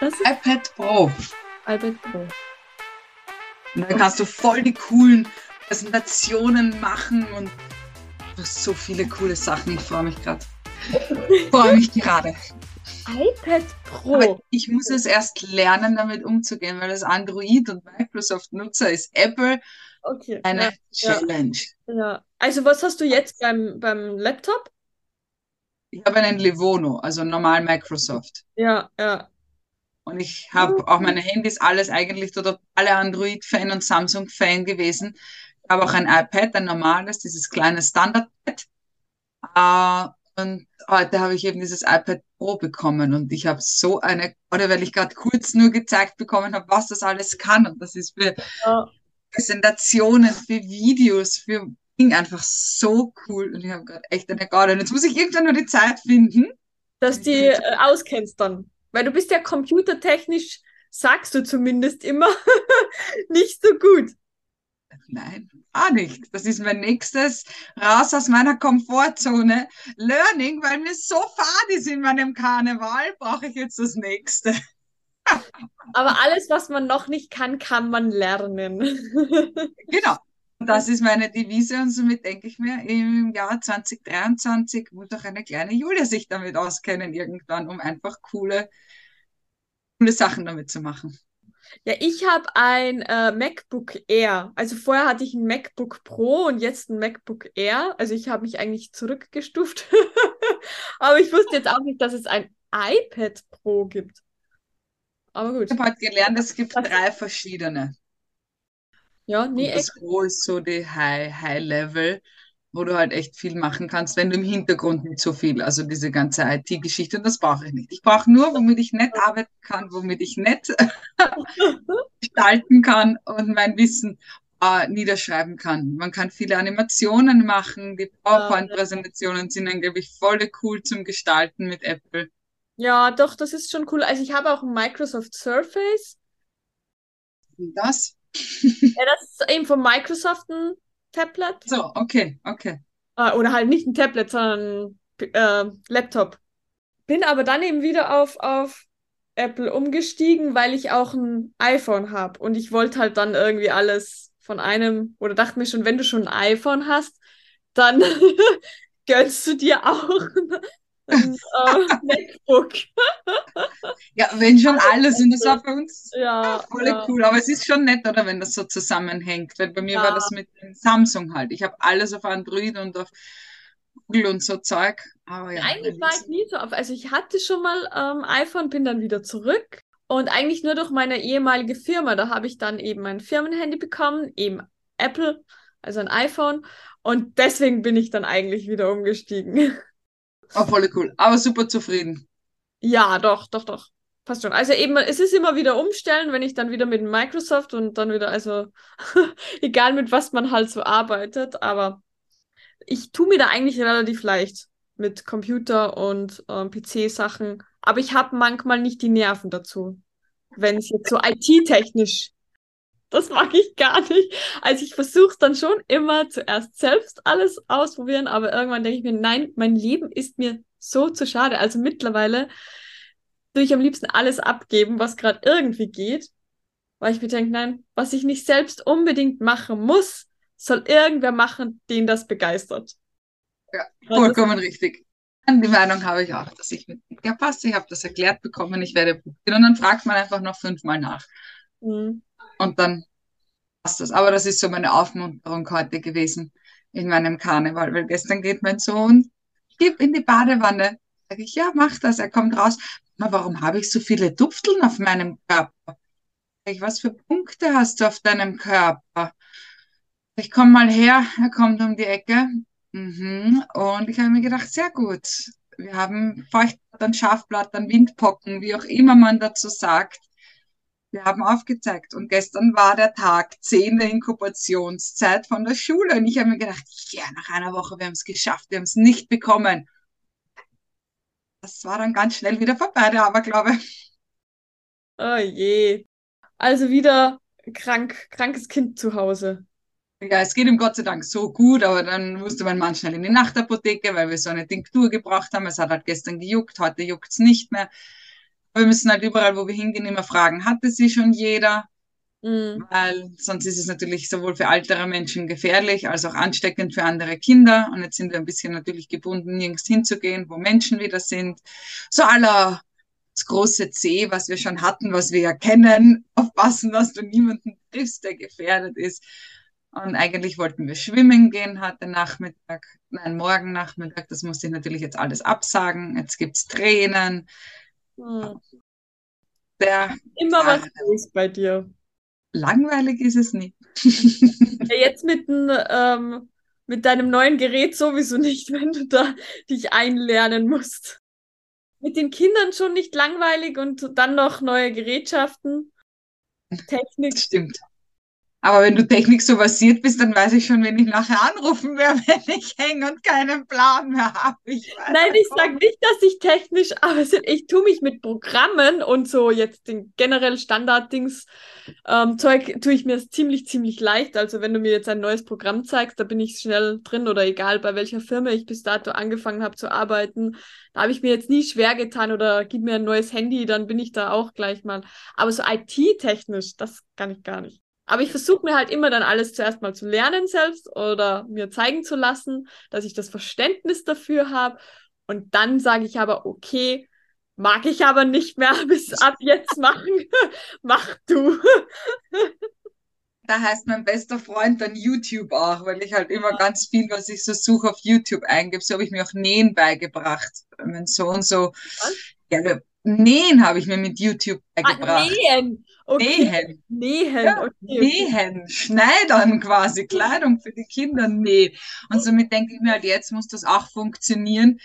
IPad Pro. iPad Pro. Und dann kannst du voll die coolen Präsentationen machen und du hast so viele coole Sachen. Ich freue mich gerade. Ich freue mich gerade. iPad Pro. Aber ich muss es erst lernen, damit umzugehen, weil das Android und Microsoft Nutzer ist Apple Okay. eine Ja. Challenge. ja. Also was hast du jetzt beim, beim Laptop? Ich habe einen Livono, also normal Microsoft. Ja, ja. Und ich habe auch meine Handys, alles eigentlich total alle Android-Fan und Samsung-Fan gewesen. Ich habe auch ein iPad, ein normales, dieses kleine Standard-Pad. Äh, und heute habe ich eben dieses iPad Pro bekommen und ich habe so eine, oder weil ich gerade kurz nur gezeigt bekommen habe, was das alles kann. Und das ist für ja. Präsentationen, für Videos, für Ding einfach so cool. Und ich habe gerade echt eine Garde. Und jetzt muss ich irgendwann nur die Zeit finden. Dass die äh, auskennst dann. Weil du bist ja computertechnisch, sagst du zumindest immer, nicht so gut. Nein, gar nicht. Das ist mein nächstes raus aus meiner Komfortzone. Learning, weil mir so fad ist in meinem Karneval, brauche ich jetzt das nächste. Aber alles, was man noch nicht kann, kann man lernen. Genau. Und das ist meine Devise und somit denke ich mir, im Jahr 2023 muss auch eine kleine Julia sich damit auskennen irgendwann, um einfach coole, coole Sachen damit zu machen. Ja, ich habe ein äh, MacBook Air. Also vorher hatte ich ein MacBook Pro und jetzt ein MacBook Air. Also ich habe mich eigentlich zurückgestuft. Aber ich wusste jetzt auch nicht, dass es ein iPad Pro gibt. Aber gut. Ich habe heute gelernt, es gibt drei verschiedene. Ja, nee, Und das echt. Pro ist so die High, High Level, wo du halt echt viel machen kannst, wenn du im Hintergrund nicht so viel, also diese ganze IT-Geschichte, und das brauche ich nicht. Ich brauche nur, womit ich nett arbeiten kann, womit ich nett gestalten kann und mein Wissen äh, niederschreiben kann. Man kann viele Animationen machen, die PowerPoint-Präsentationen sind angeblich voll cool zum Gestalten mit Apple. Ja, doch, das ist schon cool. Also ich habe auch ein Microsoft Surface. Und das? Ja, das ist eben von Microsoft ein Tablet. So, okay, okay. Äh, oder halt nicht ein Tablet, sondern ein äh, Laptop. Bin aber dann eben wieder auf, auf Apple umgestiegen, weil ich auch ein iPhone habe. Und ich wollte halt dann irgendwie alles von einem, oder dachte mir schon, wenn du schon ein iPhone hast, dann gönnst du dir auch ein äh, MacBook. Ja, wenn schon alles, und das war für uns Ja, voll ja. cool, aber es ist schon nett, oder wenn das so zusammenhängt, weil bei mir Ja. war das mit Samsung halt. Ich habe alles auf Android und auf Google und so Zeug, aber ja. Eigentlich mein war ich nie so auf. Also ich hatte schon mal ähm, iPhone, bin dann wieder zurück. Und eigentlich nur durch meine ehemalige Firma. Da habe ich dann eben ein Firmenhandy bekommen, eben Apple, also ein iPhone. Und deswegen bin ich dann eigentlich wieder umgestiegen. Oh, voll cool, aber super zufrieden. Ja, doch, doch, doch. Passt schon. Also eben, es ist immer wieder umstellen, wenn ich dann wieder mit Microsoft und dann wieder, also egal mit was man halt so arbeitet, aber ich tue mir da eigentlich relativ leicht mit Computer und ähm, PC-Sachen, aber ich habe manchmal nicht die Nerven dazu, wenn es jetzt so IT-technisch, das mag ich gar nicht. Also ich versuche es dann schon immer zuerst selbst alles ausprobieren, aber irgendwann denke ich mir, nein, mein Leben ist mir so zu schade. Also mittlerweile würde ich am liebsten alles abgeben, was gerade irgendwie geht, weil ich mir denke, nein, was ich nicht selbst unbedingt machen muss, soll irgendwer machen, den das begeistert. Ja, Vollkommen richtig. Und die Meinung habe ich auch, dass ich mit, ja passt, ich habe das erklärt bekommen, ich werde probieren und dann fragt man einfach noch fünfmal nach Mhm. Und dann passt das. Aber das ist so meine Aufmunterung heute gewesen in meinem Karneval, weil gestern geht mein Sohn in die Badewanne. Sag ich, ja, mach das. Er kommt raus. Warum habe ich so viele Dufteln auf meinem Körper? Sag ich, was für Punkte hast du auf deinem Körper? Ich komm mal her, er kommt um die Ecke. Mhm. Und ich habe mir gedacht, sehr gut. Wir haben Feuchtblattern, Schafblattern, Windpocken, wie auch immer man dazu sagt. Wir haben aufgezeigt. Und gestern war der Tag 10 der Inkubationszeit von der Schule. Und ich habe mir gedacht, ja, nach einer Woche, wir haben es geschafft, wir haben es nicht bekommen. Das war dann ganz schnell wieder vorbei, der Aberglaube. Oh je. Also wieder krank, krankes Kind zu Hause. Ja, es geht ihm Gott sei Dank so gut, aber dann musste mein Mann schnell in die Nachtapotheke, weil wir so eine Tinktur gebraucht haben. Es hat halt gestern gejuckt, heute juckt's nicht mehr. Wir müssen halt überall, wo wir hingehen, immer fragen, hatte sie schon jeder? Mhm. Weil sonst ist es natürlich sowohl für ältere Menschen gefährlich als auch ansteckend für andere Kinder. Und jetzt sind wir ein bisschen natürlich gebunden, nirgends hinzugehen, wo Menschen wieder sind. So aller das große C, was wir schon hatten, was wir ja kennen, aufpassen, dass du niemanden triffst, der gefährdet ist. Und eigentlich wollten wir schwimmen gehen heute Nachmittag, nein, morgen Nachmittag. Das musste ich natürlich jetzt alles absagen. Jetzt gibt's Tränen. Mhm. Der, Immer was los bei dir. langweilig ist es nicht. Ja, jetzt mit, n, ähm, mit deinem neuen Gerät sowieso nicht, wenn du da dich einlernen musst. Mit den Kindern schon nicht langweilig und dann noch neue Gerätschaften. Technik. Das stimmt. Aber wenn du Technik so versiert bist, dann weiß ich schon, wen ich nachher anrufen werde, wenn ich hänge und keinen Plan mehr habe. Ich Nein, ich sage nicht, dass ich technisch, aber ich tue mich mit Programmen und so jetzt den generell Standarddings ähm, Zeug tue ich mir es ziemlich, ziemlich leicht. Also wenn du mir jetzt ein neues Programm zeigst, da bin ich schnell drin oder egal bei welcher Firma ich bis dato angefangen habe zu arbeiten, da habe ich mir jetzt nie schwer getan oder gib mir ein neues Handy, dann bin ich da auch gleich mal. Aber so IT-technisch, das kann ich gar nicht. Aber ich versuche mir halt immer dann alles zuerst mal zu lernen selbst oder mir zeigen zu lassen, dass ich das Verständnis dafür habe. Und dann sage ich aber, okay, mag ich aber nicht mehr bis ab jetzt machen. Mach du. Da heißt mein bester Freund dann YouTube auch, weil ich halt immer ganz viel, was ich so suche, auf YouTube eingebe. So habe ich mir auch Nähen beigebracht. Mein Sohn so, ja, Nähen habe ich mir mit YouTube Ah, beigebracht. nähen. Okay. Nähen. Nähen. Ja, Okay. Nähen, Schneidern quasi, Kleidung für die Kinder nähen. Und somit denke ich mir halt, jetzt muss das auch funktionieren,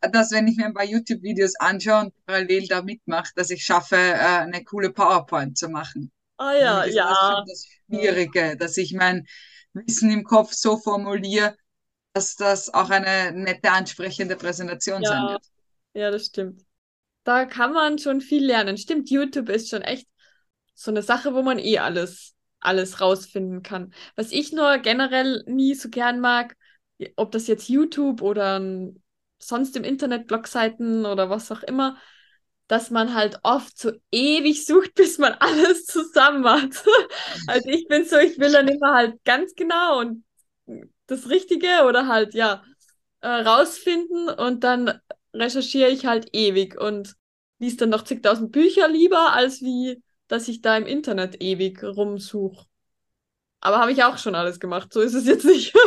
dass wenn ich mir ein paar YouTube-Videos anschaue und parallel da mitmache, dass ich schaffe, äh, eine coole PowerPoint zu machen. Ah ja, Das ist ja. schon das Schwierige, dass ich mein Wissen im Kopf so formuliere, dass das auch eine nette, ansprechende Präsentation sein Ja, wird. ja, das stimmt. Da kann man schon viel lernen. Stimmt, YouTube ist schon echt so eine Sache, wo man eh alles, alles rausfinden kann. Was ich nur generell nie so gern mag, ob das jetzt YouTube oder sonst im Internet, Blogseiten oder was auch immer, dass man halt oft so ewig sucht, bis man alles zusammen hat. Also ich bin so, ich will dann immer halt ganz genau und das Richtige oder halt, ja, äh, rausfinden und dann recherchiere ich halt ewig und lies dann noch zigtausend Bücher lieber, als wie, dass ich da im Internet ewig rumsuche. Aber habe ich auch schon alles gemacht, so ist es jetzt nicht.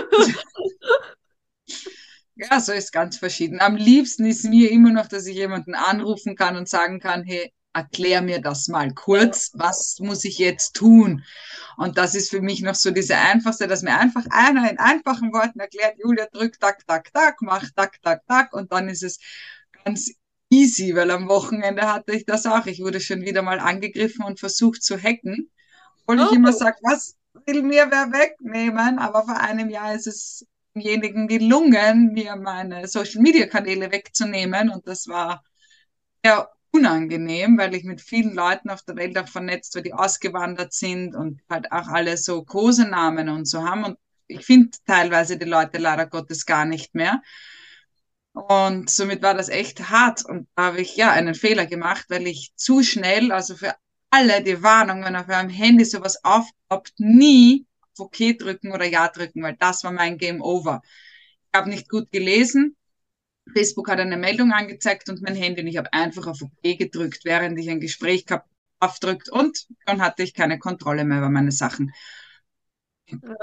Ja, so ist ganz verschieden. Am liebsten ist mir immer noch, dass ich jemanden anrufen kann und sagen kann, hey, erklär mir das mal kurz, was muss ich jetzt tun? Und das ist für mich noch so diese einfachste, dass mir einfach einer in einfachen Worten erklärt, Julia, drück, tak, tak, tak, mach, tak, tak, tak, und dann ist es ganz easy, weil am Wochenende hatte ich das auch. Ich wurde schon wieder mal angegriffen und versucht zu hacken, ich Oh. immer sage, was will mir wer wegnehmen? Aber vor einem Jahr ist es demjenigen gelungen, mir meine Social-Media-Kanäle wegzunehmen. Und das war sehr unangenehm, weil ich mit vielen Leuten auf der Welt auch vernetzt war, die ausgewandert sind und halt auch alle so Kosenamen und so haben. Und ich finde teilweise die Leute leider Gottes gar nicht mehr. Und somit war das echt hart. Und da habe ich ja einen Fehler gemacht, weil ich zu schnell, also für alle die Warnung, wenn auf eurem Handy sowas aufploppt, nie auf OK drücken oder Ja drücken, weil das war mein Game Over. Ich habe nicht gut gelesen. Facebook hat eine Meldung angezeigt und mein Handy und ich habe einfach auf OK gedrückt, während ich ein Gespräch gehabt aufdrückt und dann hatte ich keine Kontrolle mehr über meine Sachen.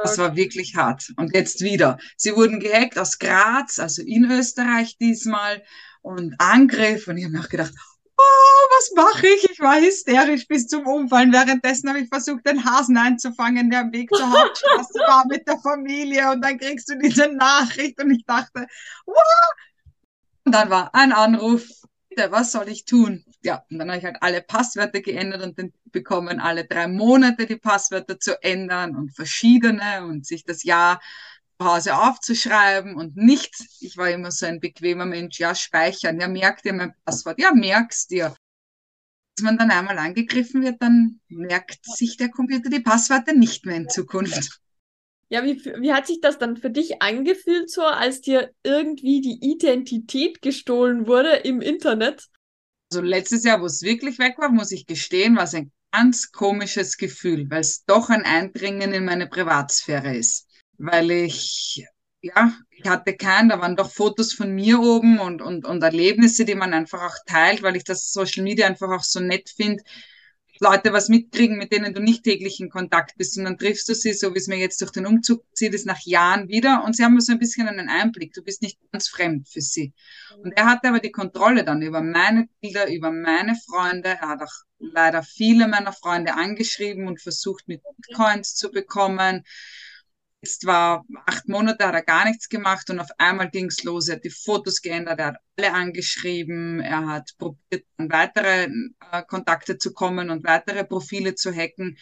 Das war wirklich hart. Und jetzt wieder. Sie wurden gehackt aus Graz, also in Österreich diesmal und Angriff und ich habe mir auch gedacht, oh, was mache ich? Ich war hysterisch bis zum Umfallen. Währenddessen habe ich versucht, den Hasen einzufangen, der am Weg zur Hauptstraße war mit der Familie und dann kriegst du diese Nachricht und ich dachte, wow! Und dann war ein Anruf, bitte, was soll ich tun? Ja, und dann habe ich halt alle Passwörter geändert und den bekommen alle drei Monate die Passwörter zu ändern und verschiedene und sich das Jahr zu Hause aufzuschreiben und nicht, ich war immer so ein bequemer Mensch, ja, speichern, ja, merk dir mein Passwort, ja, merk's dir. Wenn man dann einmal angegriffen wird, dann merkt sich der Computer die Passwörter nicht mehr in Zukunft. Ja, wie, wie hat sich das dann für dich angefühlt, so als dir irgendwie die Identität gestohlen wurde im Internet? Also letztes Jahr, wo es wirklich weg war, muss ich gestehen, war es ein ganz komisches Gefühl, weil es doch ein Eindringen in meine Privatsphäre ist. Weil ich, ja, ich hatte keinen, da waren doch Fotos von mir oben und, und, und Erlebnisse, die man einfach auch teilt, weil ich das Social Media einfach auch so nett finde, Leute was mitkriegen, mit denen du nicht täglich in Kontakt bist. Und dann triffst du sie, so wie es mir jetzt durch den Umzug zieht, ist nach Jahren wieder. Und sie haben so ein bisschen einen Einblick. Du bist nicht ganz fremd für sie. Und er hatte aber die Kontrolle dann über meine Bilder, über meine Freunde. Er hat auch leider viele meiner Freunde angeschrieben und versucht, mit Bitcoins zu bekommen. Jetzt war acht Monate, hat er gar nichts gemacht und auf einmal ging es los. Er hat die Fotos geändert, er hat alle angeschrieben, er hat probiert, an weitere äh, Kontakte zu kommen und weitere Profile zu hacken.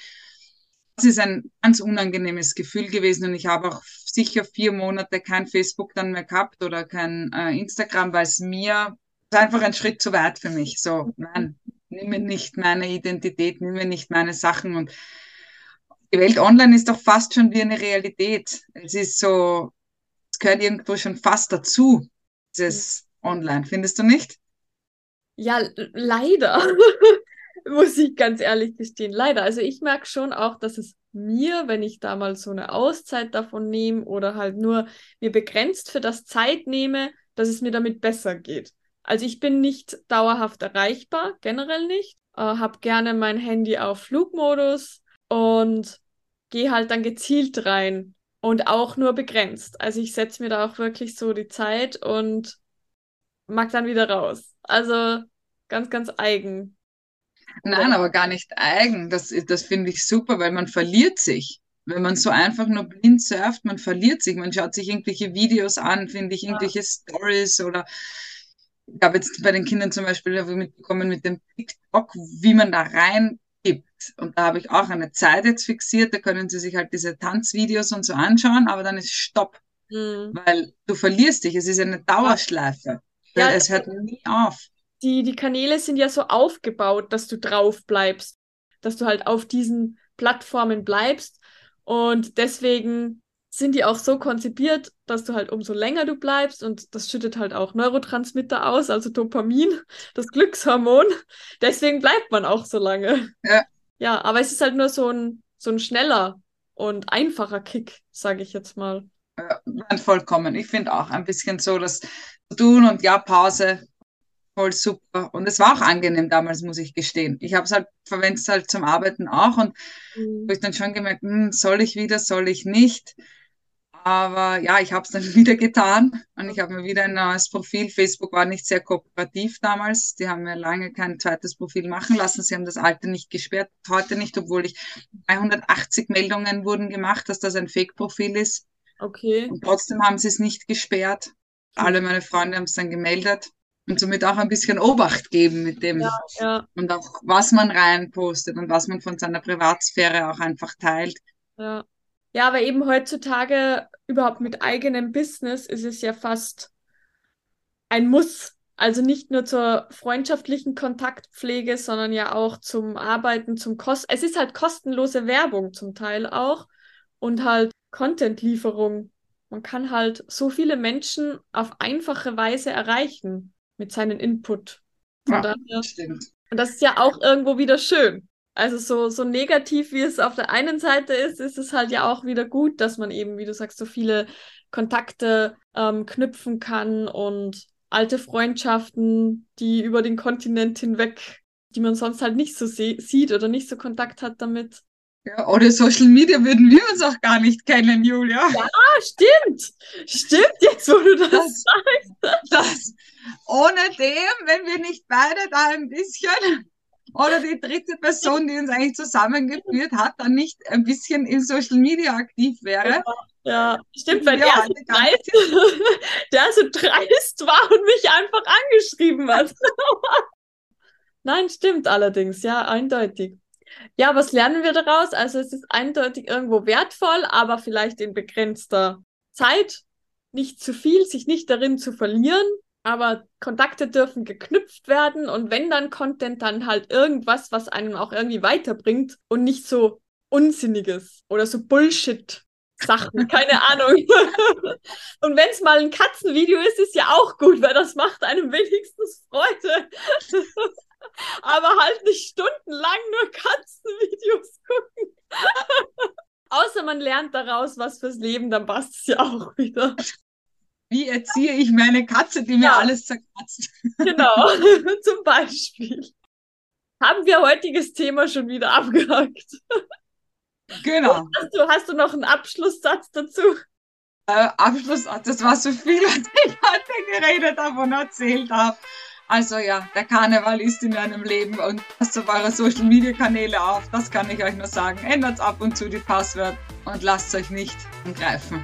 Das ist ein ganz unangenehmes Gefühl gewesen und ich habe auch sicher vier Monate kein Facebook dann mehr gehabt oder kein äh, Instagram, weil es mir einfach ein Schritt zu weit für mich. So, nein, nimm mir nicht meine Identität, nimm mir nicht meine Sachen und die Welt online ist doch fast schon wie eine Realität. Es ist so, es gehört irgendwo schon fast dazu, dieses Online, findest du nicht? Ja, leider, muss ich ganz ehrlich gestehen. Leider. Also ich merke schon auch, dass es mir, wenn ich da mal so eine Auszeit davon nehme oder halt nur mir begrenzt für das Zeit nehme, dass es mir damit besser geht. Also ich bin nicht dauerhaft erreichbar, generell nicht. Äh, habe gerne mein Handy auf Flugmodus und gehe halt dann gezielt rein und auch nur begrenzt. Also ich setze mir da auch wirklich so die Zeit und mag dann wieder raus. Also ganz, ganz eigen. Nein, aber gar nicht eigen. Das, das finde ich super, weil man verliert sich. Wenn man so einfach nur blind surft, man verliert sich. Man schaut sich irgendwelche Videos an, finde ich, irgendwelche ja. Stories oder ich habe jetzt bei den Kindern zum Beispiel mitbekommen mit dem TikTok, wie man da rein gibt. Und da habe ich auch eine Zeit jetzt fixiert, da können Sie sich halt diese Tanzvideos und so anschauen, aber dann ist Stopp. Mhm. Weil du verlierst dich, es ist eine Dauerschleife. Ja, es hört nie auf. Die, die Kanäle sind ja so aufgebaut, dass du drauf bleibst, dass du halt auf diesen Plattformen bleibst. Und deswegen sind die auch so konzipiert, dass du halt umso länger du bleibst und das schüttet halt auch Neurotransmitter aus, also Dopamin, das Glückshormon. Deswegen bleibt man auch so lange. Ja. Ja, aber es ist halt nur so ein, so ein schneller und einfacher Kick, sage ich jetzt mal. Ja, vollkommen. Ich finde auch ein bisschen so, das tun und ja, Pause, voll super. Und es war auch angenehm damals, muss ich gestehen. Ich habe es halt, verwende es halt zum Arbeiten auch und mhm. habe ich dann schon gemerkt, hm, soll ich wieder, soll ich nicht? Aber ja, ich habe es dann wieder getan und ich habe mir wieder ein neues Profil. Facebook war nicht sehr kooperativ damals. Die haben mir lange kein zweites Profil machen lassen. Sie haben das alte nicht gesperrt, heute nicht, obwohl ich 380 Meldungen wurden gemacht, dass das ein Fake-Profil ist. Okay. Und trotzdem haben sie es nicht gesperrt. Alle meine Freunde haben es dann gemeldet und somit auch ein bisschen Obacht geben mit dem ja, ja. und auch was man reinpostet und was man von seiner Privatsphäre auch einfach teilt. Ja. Ja, aber eben heutzutage überhaupt mit eigenem Business ist es ja fast ein Muss. Also nicht nur zur freundschaftlichen Kontaktpflege, sondern ja auch zum Arbeiten, zum Kost. Es ist halt kostenlose Werbung zum Teil auch und halt Content-Lieferung. Man kann halt so viele Menschen auf einfache Weise erreichen mit seinem Input. Von ja, daher, stimmt. Und das ist ja auch irgendwo wieder schön. Also so, so negativ, wie es auf der einen Seite ist, ist es halt ja auch wieder gut, dass man eben, wie du sagst, so viele Kontakte ähm, knüpfen kann und alte Freundschaften, die über den Kontinent hinweg, die man sonst halt nicht so sieht oder nicht so Kontakt hat damit. Ja, ohne Social Media würden wir uns auch gar nicht kennen, Julia. Ja, stimmt. Stimmt, jetzt wo du das, das sagst. Das, ohne dem, wenn wir nicht beide da ein bisschen oder die dritte Person, die uns eigentlich zusammengeführt hat, dann nicht ein bisschen in Social Media aktiv wäre. Ja, stimmt, weil ja, der, so dreist, der so dreist war und mich einfach angeschrieben hat. Nein, stimmt allerdings, ja, eindeutig. Ja, was lernen wir daraus? Also es ist eindeutig irgendwo wertvoll, aber vielleicht in begrenzter Zeit. Nicht zu viel, sich nicht darin zu verlieren aber Kontakte dürfen geknüpft werden und wenn dann Content, dann halt irgendwas, was einem auch irgendwie weiterbringt und nicht so Unsinniges oder so Bullshit. Sachen, keine Ahnung. Und wenn es mal ein Katzenvideo ist, ist ja auch gut, weil das macht einem wenigstens Freude. Aber halt nicht stundenlang nur Katzenvideos gucken. Außer man lernt daraus was fürs Leben, dann passt es ja auch wieder. Wie erziehe ich meine Katze, die mir ja. alles zerkratzt? Genau, zum Beispiel. Haben wir heutiges Thema schon wieder abgehakt. Genau. Hast du, hast du noch einen Abschlusssatz dazu? Äh, Abschlusssatz, das war so viel, was ich heute geredet habe und erzählt habe. Also ja, der Karneval ist in deinem Leben und passt auf eure Social Media Kanäle auf. Das kann ich euch nur sagen. Ändert ab und zu die Passwörter und lasst euch nicht angreifen.